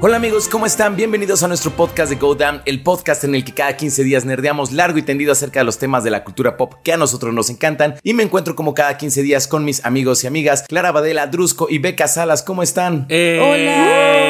Hola amigos, ¿cómo están? Bienvenidos a nuestro podcast de Go Damn, el podcast en el que cada 15 días nerdeamos largo y tendido acerca de los temas de la cultura pop que a nosotros nos encantan. Y me encuentro como cada 15 días con mis amigos y amigas Clara Badela, Drusco y Beca Salas. ¿Cómo están? Eh, Hola.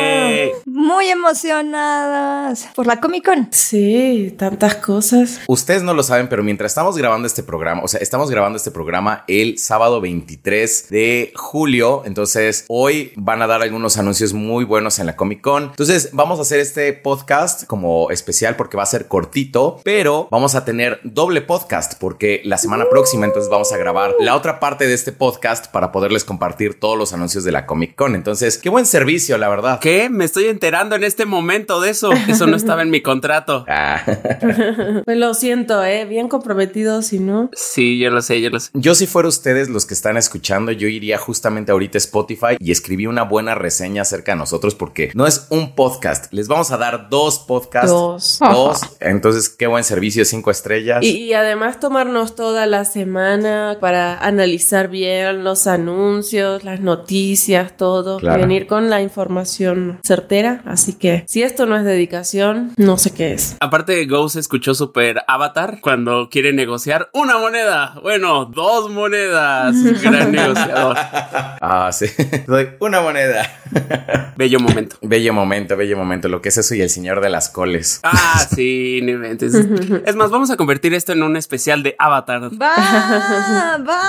Muy emocionadas por la Comic Con. Sí, tantas cosas. Ustedes no lo saben, pero mientras estamos grabando este programa, o sea, estamos grabando este programa el sábado 23 de julio, entonces hoy van a dar algunos anuncios muy buenos en la Comic Con. Entonces vamos a hacer este podcast como especial porque va a ser cortito, pero vamos a tener doble podcast porque la semana próxima entonces vamos a grabar la otra parte de este podcast para poderles compartir todos los anuncios de la Comic Con. Entonces, qué buen servicio, la verdad. ¿Qué? Me estoy enterando en este momento de eso. Eso no estaba en mi contrato. Ah. Pues lo siento, eh, bien comprometido, si no. Sí, yo lo sé, yo lo sé. Yo si fuera ustedes los que están escuchando, yo iría justamente ahorita a Spotify y escribí una buena reseña acerca de nosotros porque no es un podcast, les vamos a dar dos podcasts. Dos. Dos. Entonces, qué buen servicio, cinco estrellas. Y, y además tomarnos toda la semana para analizar bien los anuncios, las noticias, todo. Claro. Venir con la información certera. Así que si esto no es dedicación, no sé qué es. Aparte, Go se escuchó super avatar cuando quiere negociar una moneda. Bueno, dos monedas. Gran negociador. Ah, sí. Doy una moneda. Bello momento. bello momento, bello momento. Lo que es eso y el señor de las coles. Ah, sí, no inventes. Es más, vamos a convertir esto en un especial de Avatar. Va, va.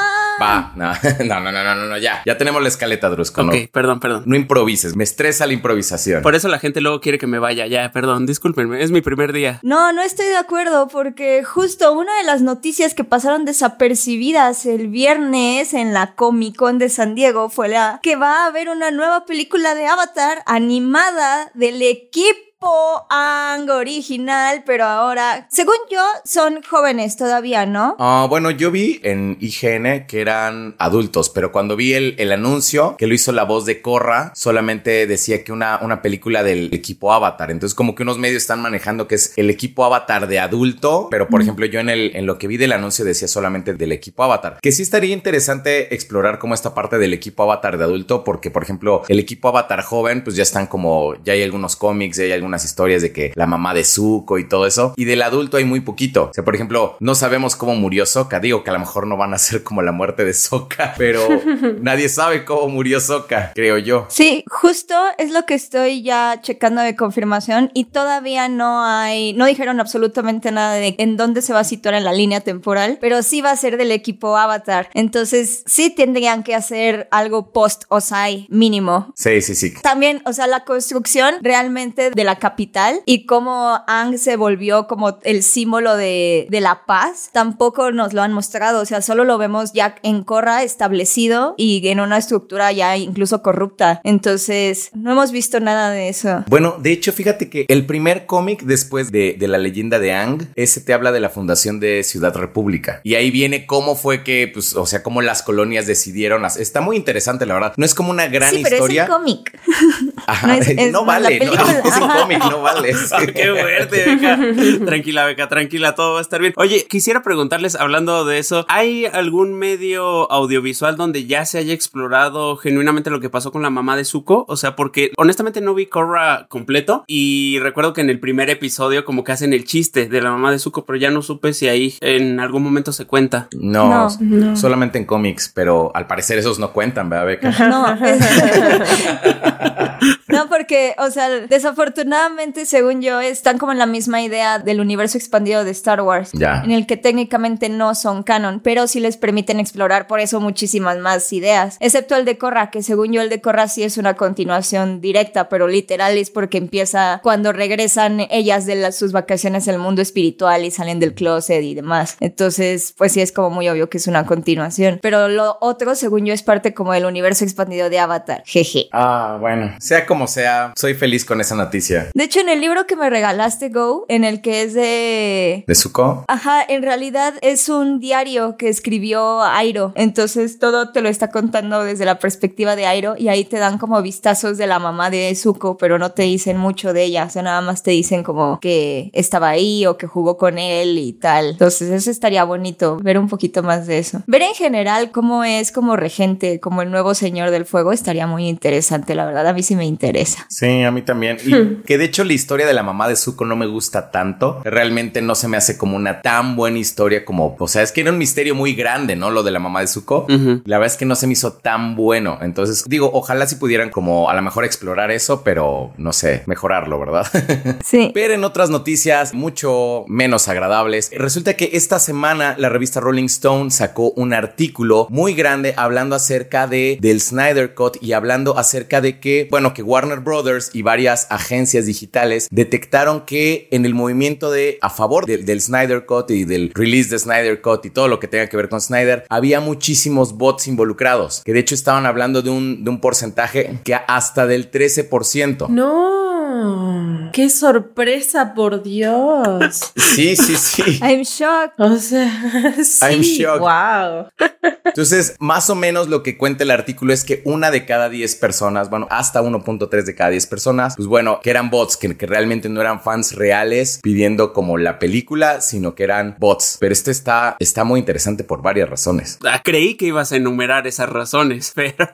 Va, no, no, no, no, no, no, ya. Ya tenemos la escaleta, Drusco. Ok, No, perdón, perdón. no improvises. Me estresa la improvisación. Por eso la gente luego quiere que me vaya. Ya, perdón, discúlpenme. Es mi primer día. No, no estoy de acuerdo porque justo una de las noticias que pasaron desapercibidas el viernes en la Comic Con de San Diego fue la que va a haber una nueva película de Avatar animada del equipo Ang original, pero ahora, según yo, son jóvenes todavía, ¿no? Ah, bueno, yo vi en IGN que eran adultos, pero cuando vi el, el anuncio que lo hizo la voz de Corra, solamente decía que una, una película del equipo Avatar. Entonces, como que unos medios están manejando que es el equipo Avatar de adulto, pero por ejemplo, yo en, el, en lo que vi del anuncio decía solamente del equipo Avatar. Que sí estaría interesante explorar como esta parte del equipo Avatar de adulto, porque por ejemplo, el equipo Avatar joven, pues ya están como, ya hay algunos cómics, ya hay algunas historias de que la mamá de Zuko y todo eso. Y del adulto hay muy poquito. O sea, por ejemplo, no sabemos cómo murió Sokka. Digo que a lo mejor no van a ser como la muerte de Sokka, pero nadie sabe cómo murió Sokka, creo yo. Sí, justo es lo que estoy ya checando de confirmación y todavía no hay, no dijeron absolutamente nada de en dónde se va a situar en la línea temporal, pero sí va a ser del equipo Avatar. Entonces sí tendrían que hacer algo post Osai mínimo. Sí, sí, sí. También, o sea, la construcción realmente de la capital y cómo Ang se volvió como el símbolo de, de la paz, tampoco nos lo han mostrado. O sea, solo lo vemos ya en Korra establecido y en una estructura ya incluso corrupta. Entonces, no hemos visto nada de eso. Bueno, de hecho, fíjate que el primer cómic después de, de la leyenda de Ang, ese te habla de la fundación de Ciudad República. Y ahí viene cómo fue que, pues, o sea, cómo las colonias decidieron. hacer- Está muy interesante, la verdad. No es como una gran sí, pero historia. es el cómic. Ajá, No es- es no la vale, no, es un No vale. Ah, qué fuerte, Beca. Tranquila, Beca, tranquila, todo va a estar bien. Oye, quisiera preguntarles, hablando de eso, ¿hay algún medio audiovisual donde ya se haya explorado genuinamente lo que pasó con la mamá de Zuko? O sea, porque honestamente no vi Korra completo y recuerdo que en el primer episodio como que hacen el chiste de la mamá de Zuko, pero ya no supe si ahí en algún momento se cuenta. No, No. No. solamente en cómics, pero al parecer esos no cuentan, ¿verdad, Beca? No, no, porque, o sea, desafortunadamente, según yo, están como en la misma idea del universo expandido de Star Wars, Ya. en el que técnicamente no son canon, pero sí les permiten explorar por eso muchísimas más ideas, excepto el de Korra, que según yo el de Korra sí es una continuación directa, pero literal es porque empieza cuando regresan ellas de las- sus vacaciones al mundo espiritual y salen del closet y demás. Entonces, pues sí es como muy obvio que es una continuación, pero lo otro, según yo, es parte como del universo expandido de Avatar. Jeje. Ah, bueno. Sea como sea, soy feliz con esa noticia. De hecho, en el libro que me regalaste, Go, en el que es de... ¿De Zuko? Ajá, en realidad es un diario que escribió Airo. Entonces todo te lo está contando desde la perspectiva de Airo y ahí te dan como vistazos de la mamá de Zuko, pero no te dicen mucho de ella. O sea, nada más te dicen como que estaba ahí o que jugó con él y tal. Entonces eso estaría bonito, ver un poquito más de eso. Ver en general cómo es como regente, como el nuevo señor del fuego, estaría muy interesante, la verdad. A mí sí me interesa. Interesa. Sí, a mí también. Y que de hecho la historia de la mamá de Zuko no me gusta tanto. Realmente no se me hace como una tan buena historia como, o sea, es que era un misterio muy grande, ¿no? Lo de la mamá de Zuko. La verdad es que no se me hizo tan bueno. Entonces, digo, ojalá si pudieran como a lo mejor explorar eso, pero no sé, mejorarlo, ¿verdad? Sí. Pero en otras noticias mucho menos agradables, resulta que esta semana la revista Rolling Stone sacó un artículo muy grande hablando acerca de del Snyder Cut y hablando acerca de que, bueno, que Warner Brothers y varias agencias digitales detectaron que en el movimiento de a favor de- del Snyder Cut y del release de Snyder Cut y todo lo que tenga que ver con Snyder, había muchísimos bots involucrados, que de hecho estaban hablando de un, de un porcentaje que hasta del 13%. No. Qué sorpresa, por Dios. Sí, sí, sí. I'm shocked. O sea, sí. I'm shocked. Wow. Entonces, más o menos lo que cuenta el artículo es que una de cada 10 personas, bueno, hasta 1.3 de cada 10 personas, pues bueno, que eran bots, que, que realmente no eran fans reales pidiendo como la película, sino que eran bots. Pero este está, está muy interesante por varias razones. Ah, creí que ibas a enumerar esas razones, pero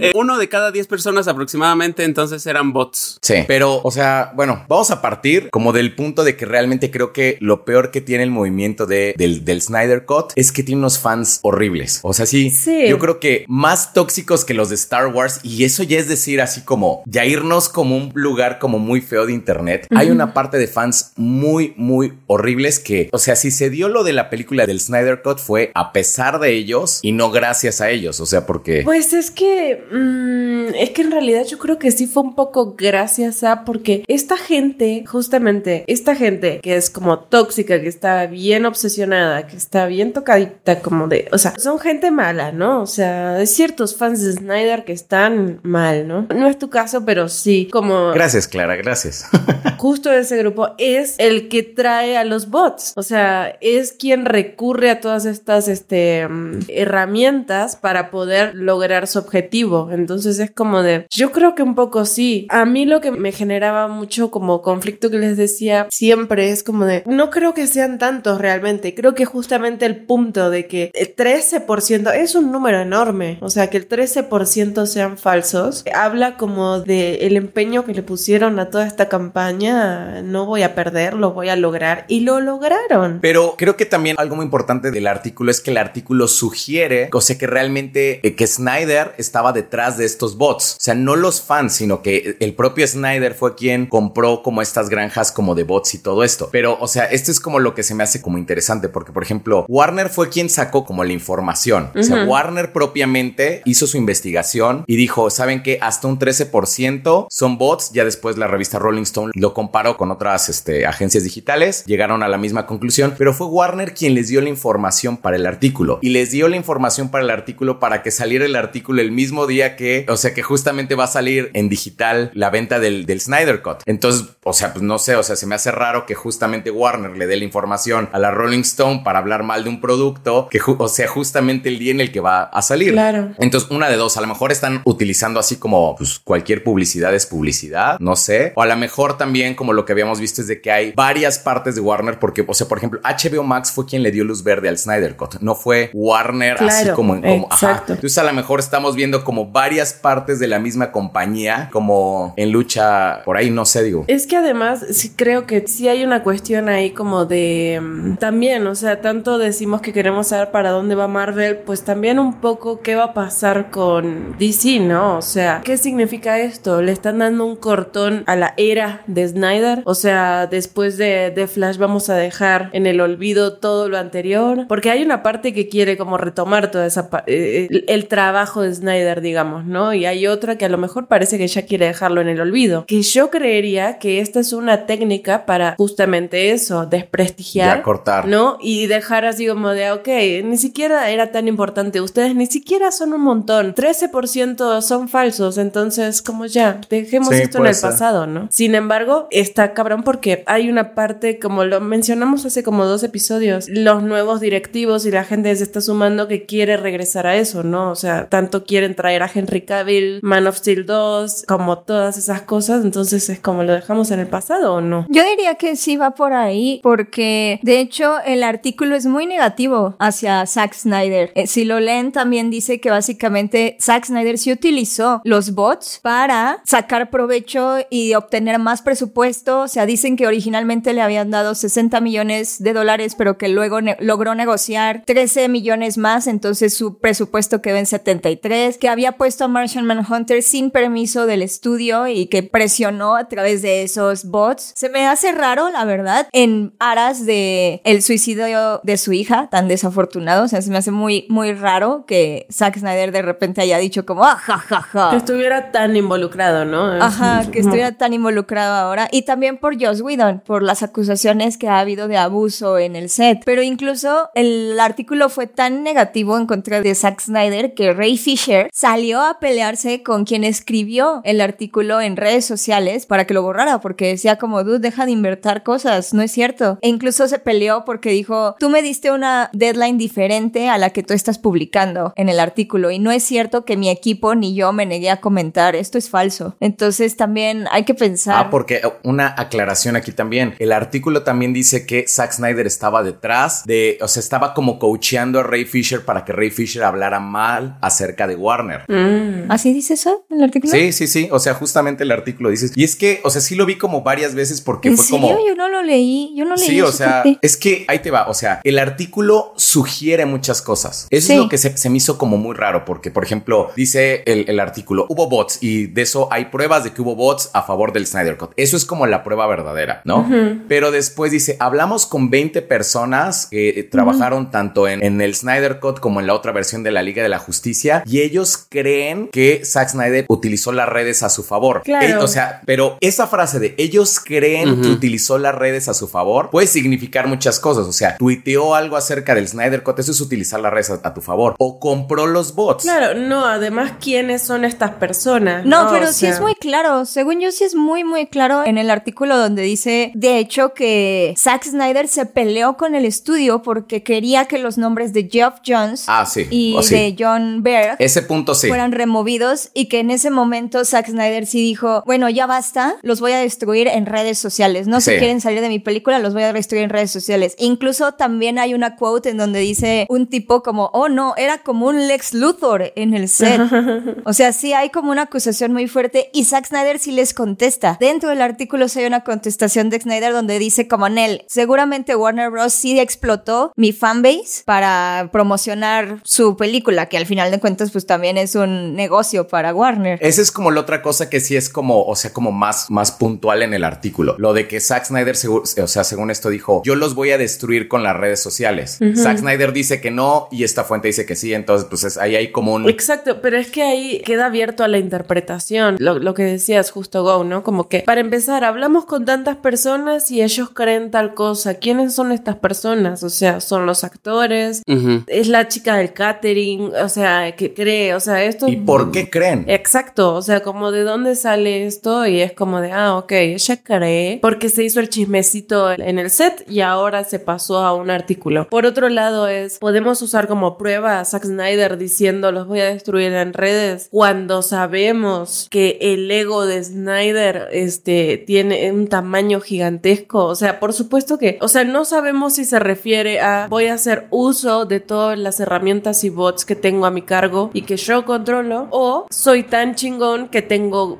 Eh, uno de cada 10 personas aproximadamente entonces eran bots. Sí, pero, o sea, bueno, vamos a partir como del punto de que realmente creo que lo peor que tiene el movimiento de, del, del Snyder Cut es que tiene unos fans horribles. O sea, sí, Sí. yo creo que más tóxicos que los de Star Wars, y eso ya es decir, así como ya irnos como un lugar como muy feo de internet. Hay una parte de fans muy, muy horribles que, o sea, si se dio lo de la película del Snyder Cut fue a pesar de ellos y no gracias a ellos. O sea, porque. Pues es que, mm, es que en realidad yo creo que sí fue un poco gracias a, porque esta gente, justamente, esta gente que es como tóxica, que está bien obsesionada, que está bien tocadita, como de, o sea, son gente mala, ¿no? O sea, hay ciertos fans de Snyder que están mal, ¿no? No es tu caso, pero sí, como Gracias, Clara, gracias. justo ese grupo es el que trae a los bots. O sea, es quien recurre a todas estas este, mm, herramientas para poder lograr su objetivo. Entonces es como de, yo creo que un poco sí. A mí lo que me generaba mucho como conflicto que les decía siempre es como de, no creo que sean tantos realmente. Creo que justamente el punto de que el 13% es un número enorme. O sea, que el 13% sean falsos, habla como de el empeño que le pusieron a toda esta campaña. No voy a perder, lo voy a lograr. Y lo lograron. Pero creo que también algo muy importante del artículo es que el artículo sugiere, o sea, que realmente eh, que Snyder estaba detrás de estos bots. O sea, no los fans, sino que el propio Snyder fue quien compró como estas granjas como de bots y todo esto. Pero, o sea, esto es como lo que se me hace como interesante, porque, por ejemplo, Warner fue quien sacó como la información. O sea, Warner propiamente hizo su investigación y dijo, ¿saben qué? Hasta un 13% son bots. Ya después la revista Rolling Stone lo comparó con otras este, agencias digitales. Llegaron a la misma conclusión, pero fue Warner quien les dio la información para el artículo. Y les dio la información para el artículo para que saliera el artículo el mismo día que, o sea, que justamente va a salir en digital la venta del, del Snyder Cut. Entonces, o sea, pues no sé, o sea, se me hace raro que justamente Warner le dé la información a la Rolling Stone para hablar mal de un producto que, o sea, justamente el día en el que va a salir. Claro. Entonces, una de dos, a lo mejor están utilizando así como pues, cualquier publicidad es publicidad, no sé. O a lo mejor también, como lo que habíamos visto, es de que hay varias partes de Warner, porque, o sea, por ejemplo, HBO Max fue quien le dio luz verde al Snyder Cut, no fue Warner así como en como, ajá. exacto. Entonces, a lo mejor estamos viendo como varias partes de la misma compañía, como en lucha por ahí, no sé, digo. Es que además creo que sí hay una cuestión ahí como de mm, también, o sea, tanto decimos que queremos saber para dónde va Marvel, pues también un poco qué va a pasar con DC, ¿no? O sea, ¿qué significa esto? ¿Le están dando un cortón a la era de Snyder? O sea, después de, de Flash vamos a dejar en el olvido todo lo anterior, porque hay una parte que quiere como retomar toda esa pa- eh, el, el trabajo de Snyder, digamos, ¿no? Y hay otra que a lo mejor parece que ya quiere dejarlo en el olvido. Que yo creería que esta es una técnica para justamente eso, desprestigiar. Ya cortar. ¿No? Y dejar así como de, ok, ni siquiera era tan importante. Ustedes ni siquiera son un montón. 13% son falsos. Entonces, como ya, dejemos Sí, esto en el ser. pasado, ¿no? Sin embargo, está cabrón porque hay una parte, como lo mencionamos hace como dos episodios, los nuevos directivos y la gente se está sumando que quiere regresar a eso, ¿no? O sea, tanto quieren traer a Henry Cavill, Man of Steel 2, como todas esas cosas entonces es como lo dejamos en el pasado o no. Yo diría que sí va por ahí, porque de hecho el artículo es muy negativo hacia Zack Snyder. Eh, si lo leen, también dice que básicamente Zack Snyder sí utilizó los bots para sacar provecho y obtener más presupuesto. O sea, dicen que originalmente le habían dado 60 millones de dólares, pero que luego logró negociar 13 millones más, entonces su presupuesto quedó en 73, que había puesto a Martian Manhunter sin permiso del estudio y que presionó a través de esos bots. Se me hace raro, la verdad, en aras de el suicidio de su hija, tan desafortunado, o sea, se me hace muy, muy raro que Zack Snyder de repente haya dicho como, ah, ja, ja, ja. Que estuviera tan involucrado, ¿no? Ajá, que estuviera tan involucrado ahora. Y también por Joss Whedon, por las acusaciones que ha habido de abuso en el set. Pero incluso el artículo fue tan negativo en contra de Zack Snyder que Ray Fisher salió a pelearse con quien escribió el artículo en redes sociales para que lo borrara, porque decía como, dude, deja de invertir cosas, no es cierto. E incluso se peleó porque dijo, tú me diste una deadline diferente a la que tú estás publicando en el artículo y no es cierto que mi equipo ni yo me negué a comentar, esto es falso. Entonces también hay que pensar. Ah, porque una aclaración aquí también. El artículo también dice que Zack Snyder estaba detrás de, o sea, estaba como coacheando a Ray Fisher para que Ray Fisher hablara mal acerca de Warner. Mm. ¿Así dice eso en el artículo? Sí, sí, sí. O sea, justamente el artículo Y es que, o sea, sí lo vi como varias veces porque fue como. Yo no lo leí. Yo no leí. Sí, o sea, es que ahí te va. O sea, el artículo sugiere muchas cosas. Eso es lo que se, me hizo como muy raro porque, por ejemplo, dice el, artículo, hubo bots y de eso hay pruebas de que hubo bots a favor del Snyder Cut. Eso es como la prueba verdadera, ¿no? Pero después dice, hablamos con 20 personas que trabajaron tanto en, en el Snyder Cut como en la otra versión de la Liga de la Justicia y ellos creen que Zack Snyder utilizó las redes a su favor. Claro. O sea, pero esa frase de ellos creen que utilizó las redes a su favor puede significar muchas cosas. O sea, tuiteó algo acerca del Snyder Cut, eso es utilizar las redes a, tu favor. O compró los bots. Claro, no, además, ¿quiénes son estas personas? No, pero sí es muy claro. Según yo, sí es muy, muy claro en el artículo donde dice, de hecho, que Zack Snyder se peleó con el estudio porque quería que los nombres de Geoff Jones ah, sí. y de John Berg ese punto sí. fueran removidos y que en ese momento Zack Snyder sí dijo, bueno, ya basta, los voy a destruir en redes sociales. No si quieren salir de mi película, los voy a destruir en redes sociales. Incluso también hay una quote en donde dice un tipo como, oh no, era como un Lex Luthor en el set. o sea, sí hay como una acusación muy fuerte y Zack Snyder sí les contesta. Dentro del artículo sí hay una contestación de Snyder donde dice como Nel, seguramente Warner Bros. sí explotó mi fanbase para promocionar su película, que al final de cuentas pues también es un negocio para Warner. Esa es como la otra cosa que sí es como, o sea, como más, más puntual en el artículo. Lo de que Zack Snyder, o sea, según esto dijo, yo los voy a destruir con las redes sociales. Zack Snyder dice que no y esta fuente dice que sí, entonces pues ahí hay como un... Exacto, pero es que ahí queda abierto a la interpretación, lo, lo que decías justo Go, ¿no? Como que para empezar, hablamos con tantas personas y ellos creen tal cosa. ¿Quiénes son estas personas? O sea, son los actores, es la chica del catering, o sea, que cree, o sea, esto... ¿Y por qué creen? Exacto, o sea, como de dónde sale esto y es como de, ah, ok, ella cree porque se hizo el chismecito en el set y ahora se pasó a un artículo. Por otro lado es, podemos usar como prueba a Zack Snyder diciendo los voy a destruir en redes cuando sabemos que el ego de Snyder este, tiene un tamaño gigantesco. O sea, por supuesto que, o sea, no sabemos si se refiere a voy a hacer uso de todas las herramientas y bots que tengo a mi cargo y que yo controlo o soy tan chingón que tengo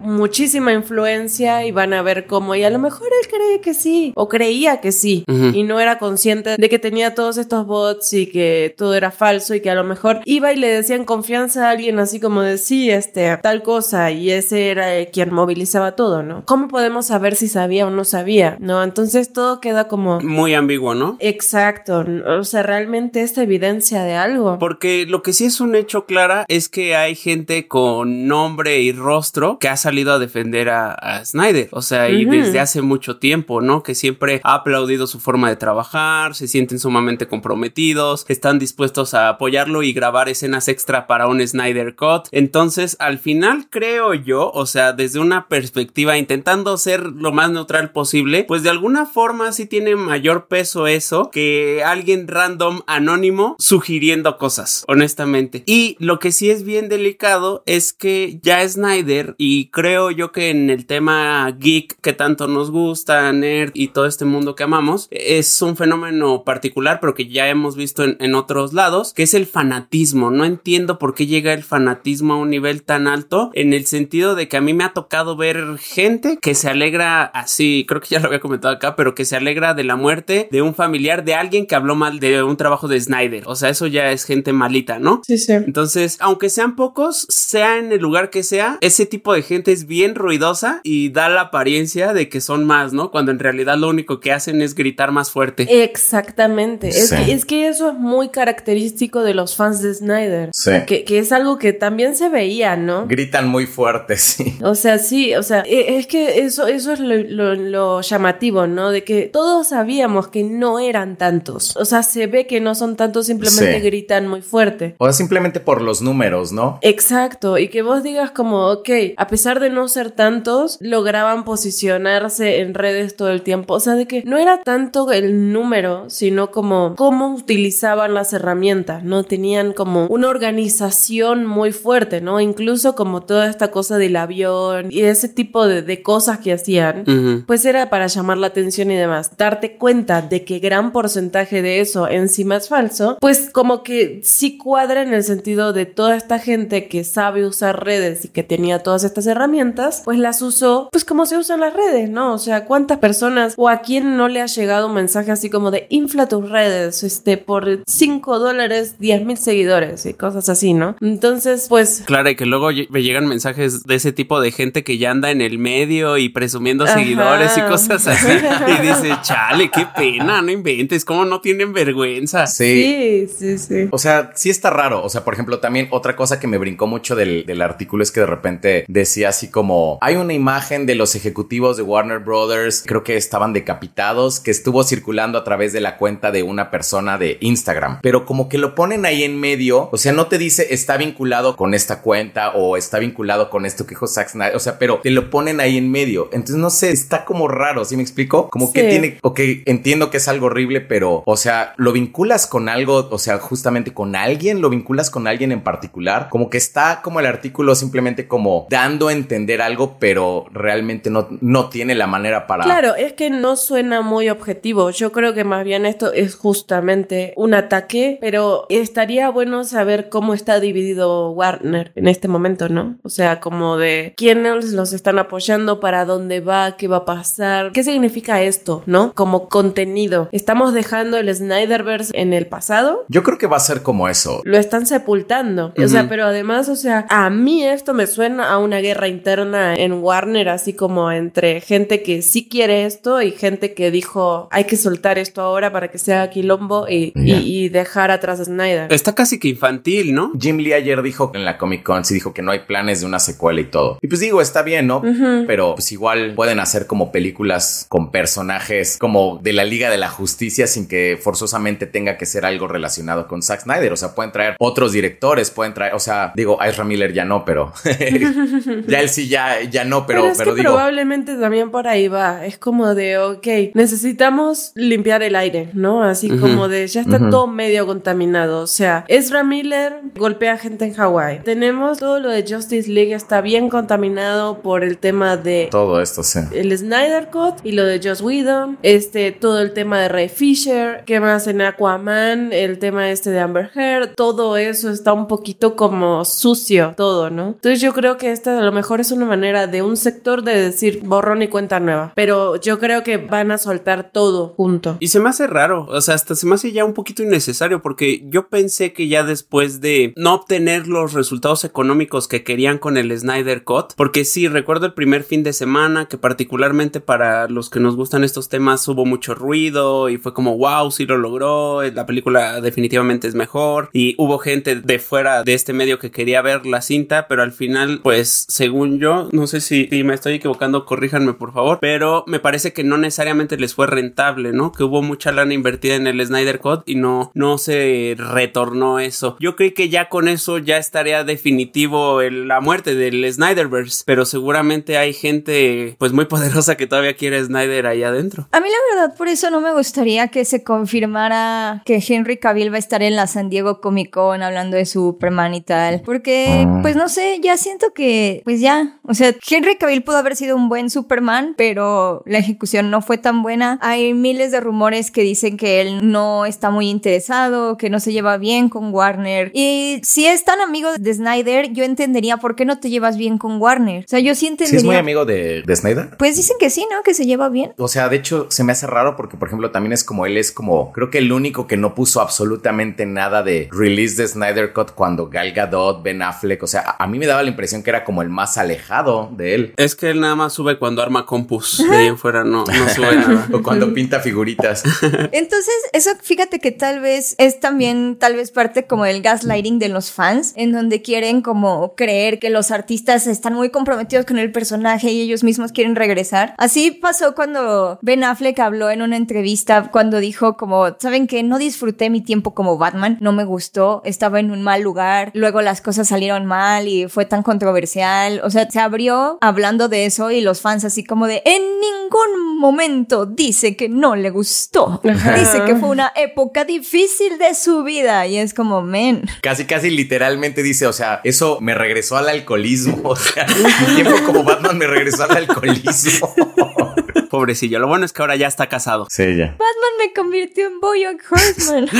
muchísima influencia y van a ver cómo y a lo mejor él cree que sí o creía que sí y no era consciente de que tenía todos estos bots y que todo era falso y que a lo mejor iba y le decían confianza a alguien así como de sí, este, tal cosa y ese era quien movilizaba todo, ¿no? ¿Cómo podemos saber si sabía o no sabía? ¿No? Entonces todo queda como... Muy ambiguo, ¿no? Exacto. O sea, realmente es evidencia de algo. Porque lo que sí es un hecho clara es que hay gente con nombre y rostro que ha salido a defender a, Snyder. O sea, y desde hace mucho tiempo, ¿no? Que siempre ha aplaudido su forma de trabajar, se sienten sumamente comprometidos, están dispuestos a apoyarlo y grabar escenas extra para un Snyder Cut. Entonces, al final creo yo, o sea, desde una perspectiva intentando ser lo más neutral posible, pues de alguna forma sí tiene mayor peso eso que alguien random anónimo sugiriendo cosas, honestamente. Y lo que sí es bien delicado es que ya Snyder, y creo yo creo que en el tema geek que tanto nos gusta, nerd y todo este mundo que amamos, es un fenómeno particular, pero que ya hemos visto en, en otros lados, que es el fanatismo. No entiendo por qué llega el fanatismo a un nivel tan alto, en el sentido de que a mí me ha tocado ver gente que se alegra así, creo que ya lo había comentado acá, pero que se alegra de la muerte de un familiar de alguien que habló mal de un trabajo de Snyder. O sea, eso ya es gente malita, ¿no? Sí, sí. Entonces, aunque sean pocos, sea en el lugar que sea, ese tipo de gente es bien ruidosa y da la apariencia de que son más, ¿no? Cuando en realidad lo único que hacen es gritar más fuerte. Exactamente. Es, que, es que eso es muy característico de los fans de Snyder. Sí. Que, que es algo que también se veía, ¿no? Gritan muy fuerte, sí. O sea, sí, o sea, e- es que eso, eso es lo, lo- lo llamativo, ¿no? De que todos sabíamos que no eran tantos. O sea, se ve que no son tantos, simplemente Sí. gritan muy fuerte. O sea, simplemente por los números, ¿no? Exacto, y que vos digas como, ok, a pesar de no ser tantos, lograban posicionarse en redes todo el tiempo. O sea, de que no era tanto el número, sino como cómo utilizaban las herramientas, ¿no? Tenían como una organización muy fuerte, ¿no? Incluso como toda esta cosa del avión y ese tipo de, de cosas que hacían. Ujú. Pues era para llamar la atención y demás. Darte cuenta de que gran porcentaje de eso encima es falso, pues como que sí cuadra en el sentido de toda esta gente que sabe usar redes y que tenía todas estas herramientas, pues las usó pues como se usan las redes, ¿no? O sea, ¿cuántas personas o a quién no le ha llegado un mensaje así como de infla tus redes, este, por 5 dólares, 10 mil seguidores y cosas así, ¿no? Entonces, pues... Claro, y que luego me llegan mensajes de ese tipo de gente que ya anda en el medio y presumiendo Ajá. seguidores y cosas así. Y dice, chale, qué pena, no inventes, cómo no tienen vergüenza. Sí. Sí, sí, sí. O sea, sí está raro. O sea, por ejemplo, también otra cosa que me brincó mucho del, del artículo es que de repente decía así como hay una imagen de los ejecutivos de Warner Brothers, creo que estaban decapitados, que estuvo circulando a través de la cuenta de una persona de Instagram, pero como que lo ponen ahí en medio, o sea, no te dice está vinculado con esta cuenta o está vinculado con esto que dijo Zack Snyder, o sea, pero te lo ponen ahí en medio. Entonces, no sé, está como raro, ¿sí me explico? Como que tiene ok, entiendo que es algo horrible, pero, o sea, lo vinculas con algo, o sea, justamente con alguien, lo vinculas con alguien en particular, como que está como el artículo simplemente como dando a entender algo, pero realmente no, no tiene la manera para... Claro, es que no suena muy objetivo. Yo creo que más bien esto es justamente un ataque, pero estaría bueno saber cómo está dividido Warner en este momento, ¿no? O sea, como de quiénes los están apoyando, para dónde va, qué va a pasar, qué significa esto, ¿no? Como contenido. ¿Estamos dejando el Snyderverse en el pasado? Yo creo que va a ser como eso. lo están sepultando. O sea, pero además, o sea, a mí esto me suena a una guerra interna en Warner, así como entre gente que sí quiere esto y gente que dijo hay que soltar esto ahora para que sea quilombo y, y- Ya. y dejar atrás a Snyder. Está casi que infantil, ¿no? Jim Lee ayer dijo en la Comic Con, sí dijo que no hay planes de una secuela y todo. Y pues digo, está bien, ¿no? Pero pues igual pueden hacer como películas con personajes como de la Liga de la Justicia sin que forzosamente tenga que ser algo relacionado con Zack Snyder. O sea, pueden traer otros directores, pueden traer, o sea, digo, Ezra Miller ya no, pero ya él sí ya, ya no, pero, Pero, es pero que digo. probablemente también por ahí va. Es como de, ok, necesitamos limpiar el aire, ¿no? Así como de, ya está todo medio contaminado. O sea, Ezra Miller golpea gente en Hawái. Tenemos todo lo de Justice League, está bien contaminado por el tema de Todo esto, sí. el Snyder Cut y lo de Joss Whedon, este, todo el tema de Ray Fisher, que más en Aquaman, el tema este de Amber Heard, todo eso está un poquito como sucio, todo, ¿no? Entonces yo creo que esta a lo mejor es una manera de un sector de decir borrón y cuenta nueva, pero yo creo que van a soltar todo junto. Y se me hace raro, o sea, hasta se me hace ya un poquito innecesario porque yo pensé que ya después de no obtener los resultados económicos que querían con el Snyder Cut, porque sí, recuerdo el primer fin de semana que particularmente para los que nos gustan estos temas hubo mucho ruido y fue como wow, sí lo logró, la película definitivamente es mejor y hubo gente de fuera de este medio que quería ver la cinta, pero al final, pues según yo, no sé si, me estoy equivocando, corríjanme por favor, pero me parece que no necesariamente les fue rentable, ¿no? Que hubo mucha lana invertida en el Snyder Cut y no, no se retornó eso. Yo creí que ya con eso ya estaría definitivo la muerte del Snyderverse, pero seguramente hay gente pues muy poderosa que todavía quiere Snyder ahí adentro. A mí la verdad por eso no me gustaría que se confirmara que Henry Cavill va a estar en la San Diego Comic Con hablando de Superman y tal, porque pues no sé, ya siento que pues ya, o Henry Cavill pudo haber sido un buen Superman, pero la ejecución no fue tan buena. Hay miles de rumores que dicen que él no está muy interesado, que no se lleva bien con Warner. Y si es tan amigo de Snyder, yo entendería por qué no te llevas bien con Warner. O sea, yo sí ¿Sí entendería. es muy amigo de, de Snyder? Pues dicen que sí, ¿no? Que se lleva bien. O sea, de hecho, se me hace raro porque, por ejemplo, también es como él es como, creo que el único que no puso absolutamente nada de release de Snyder Cut cuando Gal Gadot, Ben Affleck, o sea, a, a mí me daba la impresión que era como el más alejado de él. Es que él nada más sube cuando arma compus. De ahí en fuera no, no sube nada. o cuando pinta figuritas. Entonces, eso fíjate que tal vez es también, tal vez parte como del gaslighting de los fans, en donde quieren como creer que los artistas están muy comprometidos con el personaje y ellos mismos quieren regresar. Así pasó cuando Ben Affleck habló en una entrevista cuando dijo como, ¿saben que No disfruté mi tiempo como Batman, no me gustó, estaba en un mal lugar, luego las cosas salieron mal y fue tan controversial. O sea, se abrió hablando de eso y los fans así como de, en ningún momento dice que no le gustó. Dice que fue una época difícil de su vida y es como, men. Casi, casi literalmente dice, o sea, eso me regresó al alcoholismo. O sea, mi tiempo como Batman me regresó al alcoholismo. Pobrecillo. Lo bueno es que ahora ya está casado. Sí, ya. Batman me convirtió en Bojack Horseman.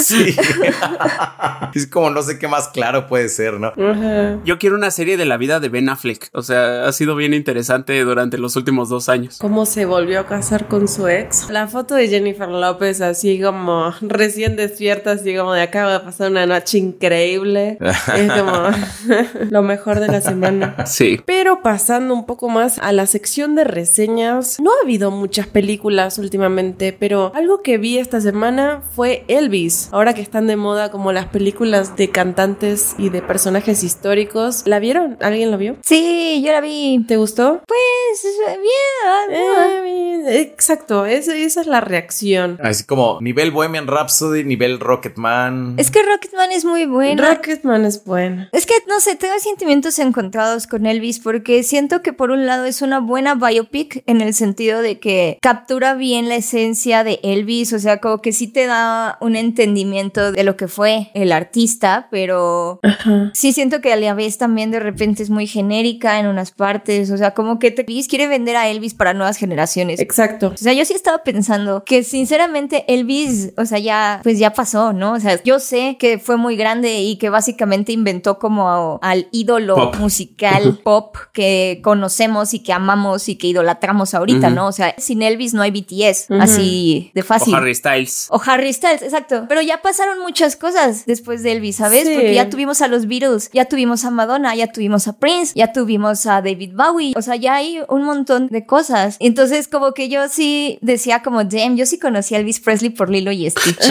Sí. es como no sé qué más claro puede ser, ¿no? Yo quiero una serie de la vida de Ben Affleck. O sea, ha sido bien interesante durante los últimos dos años. ¿Cómo se volvió a casar con su ex? La foto de Jennifer López así como recién despierta, así como de acaba de pasar una noche increíble. Es como lo mejor de la semana. Sí. Pero pasando un poco más a la sección de reseñas, no ha habido muchas películas últimamente, pero algo que vi esta semana fue Elvis. Ahora que están de moda como las películas de cantantes y de personajes históricos, ¿la vieron? ¿Alguien lo vio? Sí, yo la vi. ¿Te gustó? Pues, bien. Eh, bien, exacto, es- esa es la reacción. Así como nivel Bohemian Rhapsody, nivel Rocketman. Es que Rocketman es muy bueno. Rocketman es bueno. Es que, no sé, tengo sentimientos encontrados con Elvis porque siento que por un lado es una buena biopic en el sentido de que captura bien la esencia de Elvis, o sea, como que sí te da un entendimiento de lo que fue el artista, pero sí siento que a la vez también de repente es muy genérica en unas partes, o sea, como que te quiere vender a Elvis para nuevas generaciones. Exacto. O sea, yo sí estaba pensando que sinceramente Elvis, o sea, ya, pues ya pasó, ¿no? O sea, yo sé que fue muy grande y que básicamente inventó como al ídolo Pop. musical pop que conocemos y que amamos y que idolatramos ahorita. ¿no? O sea, sin Elvis no hay BTS, así de fácil. O Harry Styles. O Harry Styles, exacto. Pero ya pasaron muchas cosas después de Elvis, ¿sabes? Sí. Porque ya tuvimos a los Beatles, ya tuvimos a Madonna, ya tuvimos a Prince, ya tuvimos a David Bowie. O sea, ya hay un montón de cosas. Entonces, como que yo sí decía como, damn, yo sí conocí a Elvis Presley por Lilo y Stitch.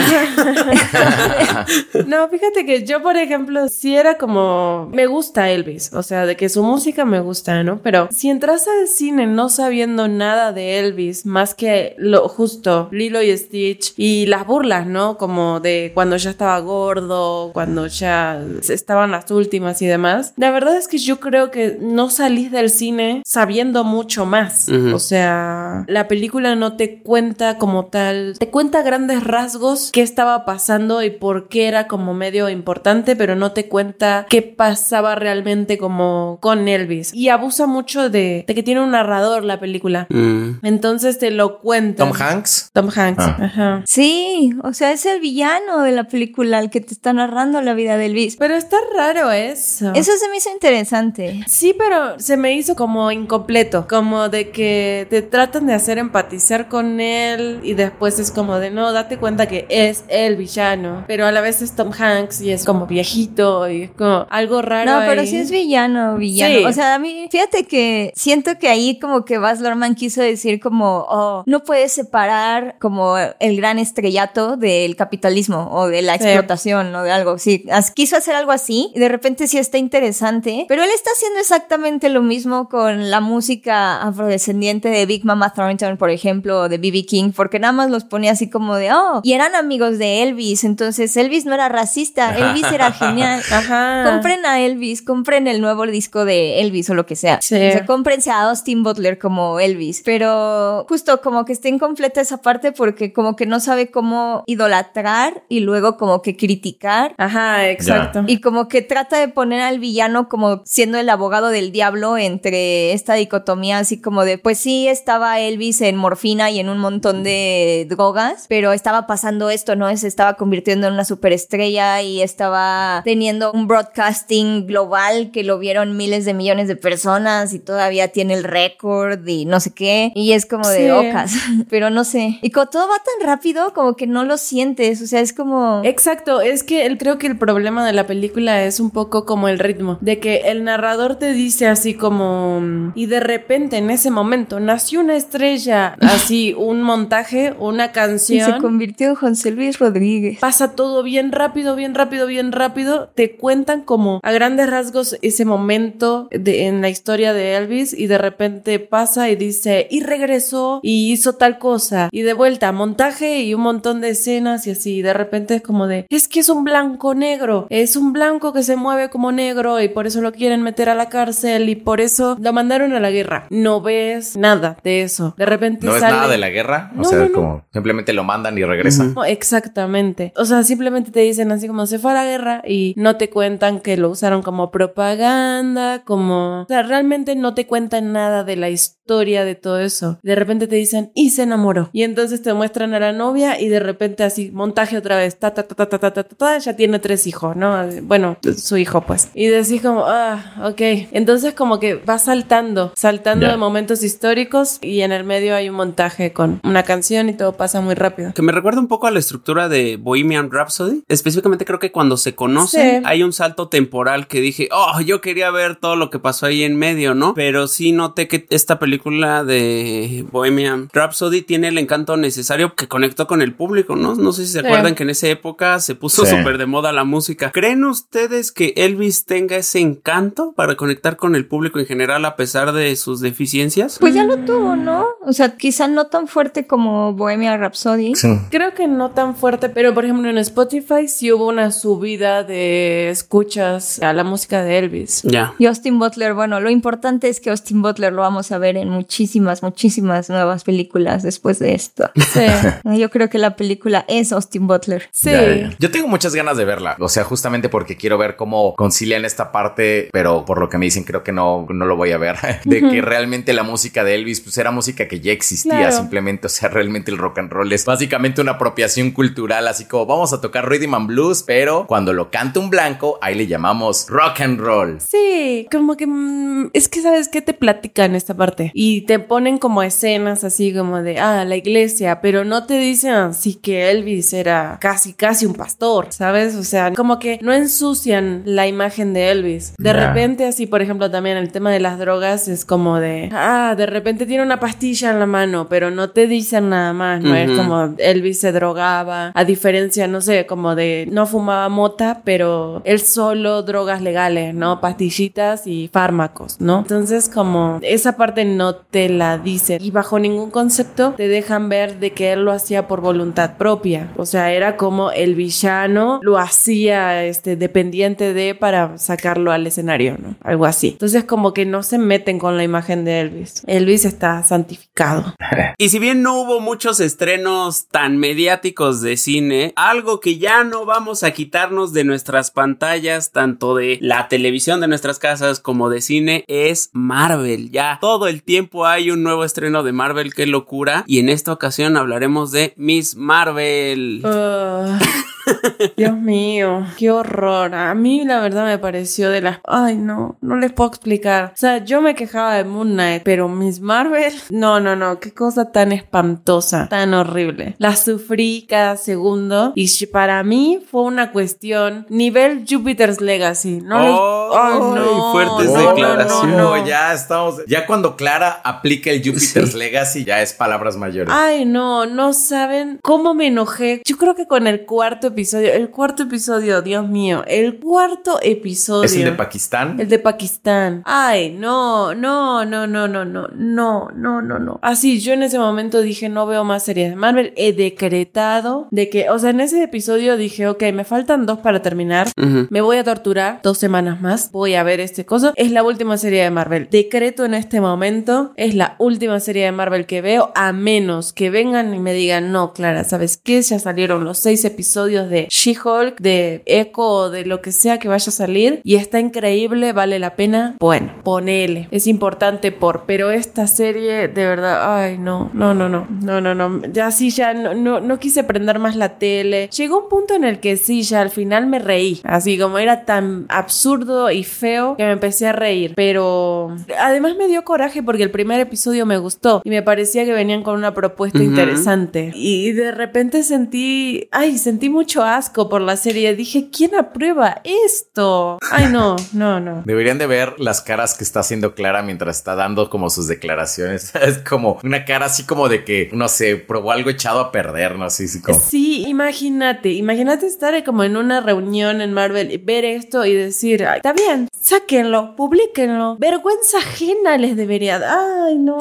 No, fíjate que yo, por ejemplo, sí era como. Me gusta Elvis. O sea, de que su música me gusta, ¿no? Pero si entras al cine no sabiendo nada de Elvis, más que lo justo, Lilo y Stitch y las burlas, ¿no? Como de cuando ya estaba gordo, cuando ya estaban las últimas y demás. La verdad es que yo creo que no salís del cine sabiendo mucho más. O sea, la película no te cuenta como tal, te cuenta grandes rasgos qué estaba pasando y por qué era como medio importante, pero no te cuenta qué pasaba realmente como con Elvis. Y abusa mucho de, de que tiene un narrador la película. Mm. Entonces te lo cuenta. Tom Hanks. Tom Hanks. Ah. Ajá. sí, o sea, es el villano de la película el que te está narrando la vida de Elvis. Pero está raro eso. Eso se me hizo interesante. Sí, pero se me hizo como incompleto, como de que te tratan de hacer empatizar con él y después es como de no, date cuenta que es el villano, pero a la vez es Tom Hanks y es como viejito y es como algo raro. No, pero ahí. sí es villano, villano. Sí. O sea, a mí, fíjate que siento que ahí como que Baz Luhrmann quiso decir como, oh, no puedes separar como el gran estrellato del capitalismo o de la Sí. explotación o de algo. Sí, quiso hacer algo así y de repente sí está interesante, pero él está haciendo exactamente lo mismo con la música afrodescendiente de Big Mama Thornton, por ejemplo, o de B.B. King, porque nada más los ponía así como de, oh, y eran amigos de Elvis, entonces Elvis no era racista, Elvis era genial. Ajá. Compren a Elvis, compren el nuevo disco de Elvis o lo que sea. Sí. O sea, cómprense a Austin Butler como Elvis. Pero justo como que está incompleta esa parte porque como que no sabe cómo idolatrar y luego como que criticar. Ajá, exacto. Y como que trata de poner al villano como siendo el abogado del diablo entre esta dicotomía así como de, pues sí, estaba Elvis en morfina y en un montón de drogas, pero estaba pasando esto, ¿no? Se estaba convirtiendo en una superestrella y estaba teniendo un broadcasting global que lo vieron miles de millones de personas y todavía tiene el récord y no sé qué. Y es como de Sí. ocas, pero no sé. Y como todo va tan rápido, como que no lo sientes, o sea, es como... Exacto, es que el, creo que el problema de la película es un poco como el ritmo, de que el narrador te dice así como y de repente en ese momento nació una estrella, así un montaje, una Y se canción. convirtió en José Luis Rodríguez. Pasa todo bien rápido, bien rápido, bien rápido. Te cuentan como a grandes rasgos ese momento de, en la historia de Elvis y de repente pasa y dice y regresó y hizo tal cosa y de vuelta montaje y un montón de escenas y así. Y de repente es como de es que es un blanco negro, es un blanco que se mueve como negro y por eso lo quieren meter a la cárcel y por eso lo mandaron a la guerra. No ves nada de eso. De repente no sale... es nada de la guerra, o sea, como simplemente lo mandan y regresan. Exactamente. O sea, simplemente te dicen así como se fue a la guerra y no te cuentan que lo usaron como propaganda, como, realmente no te cuentan nada de la historia de todo eso. De repente te dicen y se enamoró y entonces te muestran a la novia y de repente así montaje otra vez, ta ta ta ta ta ta ta, ya tiene tres hijos, ¿no? Bueno, su hijo pues. Y decís como, ah, ok. Entonces como que va saltando, saltando de momentos históricos y en el medio hay un montaje con una canción y todo pasa muy rápido. Que me recuerda un poco a la estructura de Bohemian Rhapsody. Específicamente creo que cuando se conocen Sí. hay un salto temporal que dije, oh, yo quería ver todo lo que pasó ahí en medio, ¿no? Pero sí noté que esta película de Bohemian Rhapsody tiene el encanto necesario que conectó con el público, ¿no? No sé si se Sí. acuerdan que en esa época se puso Sí. súper de moda la música. ¿Creen ustedes que Elvis tenga ese encanto para conectar con el público en general a pesar de sus deficiencias? Pues ya lo tuvo, ¿no? O sea, quizá no tan fuerte como Bohemian Rhapsody. Sí. Creo que no tan fuerte, pero por ejemplo en Spotify sí hubo una subida de escuchas a la música de Elvis. Ya. Y Austin Butler, bueno, lo importante es que Austin Butler lo vamos a ver en muchísimas, muchísimas nuevas películas después de esto. Sí. Yo creo que la película es Austin Butler. Sí. Ya, ya. Yo tengo muchas ganas de verla. O sea, justamente porque quiero ver cómo concilian esta parte, pero por lo que me dicen, creo que no, no lo voy a ver. De que realmente la música de Elvis, pues era música que ya existía. Claro. Simplemente, o sea, realmente el rock and roll es básicamente una apropiación cultural. Así como vamos a tocar rhythm and blues, pero cuando lo canta un blanco, ahí le llamamos rock and roll. Sí, como que mm, es que sabes que te platican esta parte y te ponen como escenas así como de ah la iglesia, pero no te dicen así que Elvis era casi casi un pastor, ¿sabes? O sea, como que no ensucian la imagen de Elvis. De repente así, por ejemplo, también el tema de las drogas es como de ah de repente tiene una pastilla en la mano, pero no te dicen nada más, no es Ujú. como Elvis se drogaba, a diferencia no sé como de no fumaba mota, pero él solo drogas legales, ¿no? Pastillitas y fármacos, ¿no? Entonces como esa parte no te la dicen y bajo ningún concepto te dejan ver de que él lo hacía por voluntad propia. O sea, era como el villano lo hacía este dependiente de para sacarlo al escenario, ¿no? Algo así. Entonces como que no se meten con la imagen de Elvis. Elvis está santificado. Y si bien no hubo muchos estrenos tan mediáticos de cine, algo que ya no vamos a quitarnos de nuestras pantallas, tanto de la televisión de nuestras casas como de cine, es Marvel. Ya todo el tiempo hay un nuevo estreno de Marvel, qué locura. Y en esta ocasión hablaremos de Miss Marvel. Ah, Dios mío, qué horror. A mí la verdad me pareció de las... Ay, no, no les puedo explicar. O sea, yo me quejaba de Moon Knight, pero Miss Marvel... No, no, no, qué cosa tan espantosa, tan horrible. La sufrí cada segundo y para mí fue una cuestión nivel Jupiter's Legacy. No, les- Oh, Ay, no, fuertes no, declaraciones. no, no. Oh, ya estamos. Ya cuando Clara aplica el Jupiter's Sí. Legacy, ya es palabras mayores. Ay, no, no saben cómo me enojé. Yo creo que con el cuarto episodio, el cuarto episodio, Dios mío, el cuarto episodio. ¿Es el de Pakistán? El de Pakistán. Ay, no, no, no, no, no, no, no, no, no, no. Así, yo en ese momento dije, no veo más series de Marvel. He decretado de que, o sea, en ese episodio dije, ok, me faltan dos para terminar. Me voy a torturar dos semanas más. Voy a ver este coso. Es la última serie de Marvel. Decreto en este momento. Es la última serie de Marvel que veo. A menos que vengan y me digan, no, Clara, ¿sabes qué? Ya salieron los seis episodios de She-Hulk, de Echo o de lo que sea que vaya a salir. Y está increíble, vale la pena. Bueno, ponele. Es importante por. Pero esta serie, de verdad, ay, no, no, no, no, no, no, no. Ya sí, ya no, no, no quise prender más la tele. Llegó un punto en el que sí, ya al final me reí. Así como era tan absurdo y feo que me empecé a reír. Pero además me dio coraje porque el primer episodio me gustó y me parecía que venían con una propuesta Ujú. interesante. Y de repente sentí, ay, sentí mucho asco por la serie. Dije, ¿quién aprueba esto? Ay, no, no, no. Deberían de ver las caras que está haciendo Clara mientras está dando como sus declaraciones. Es como una cara así como de que, no sé, probó algo echado a perder, ¿no? Así, así como... Sí, imagínate, imagínate estar como en una reunión en Marvel, y ver esto y decir, "Ay, está bien, sáquenlo, publíquenlo. Vergüenza ajena les debería dar. Ay, no,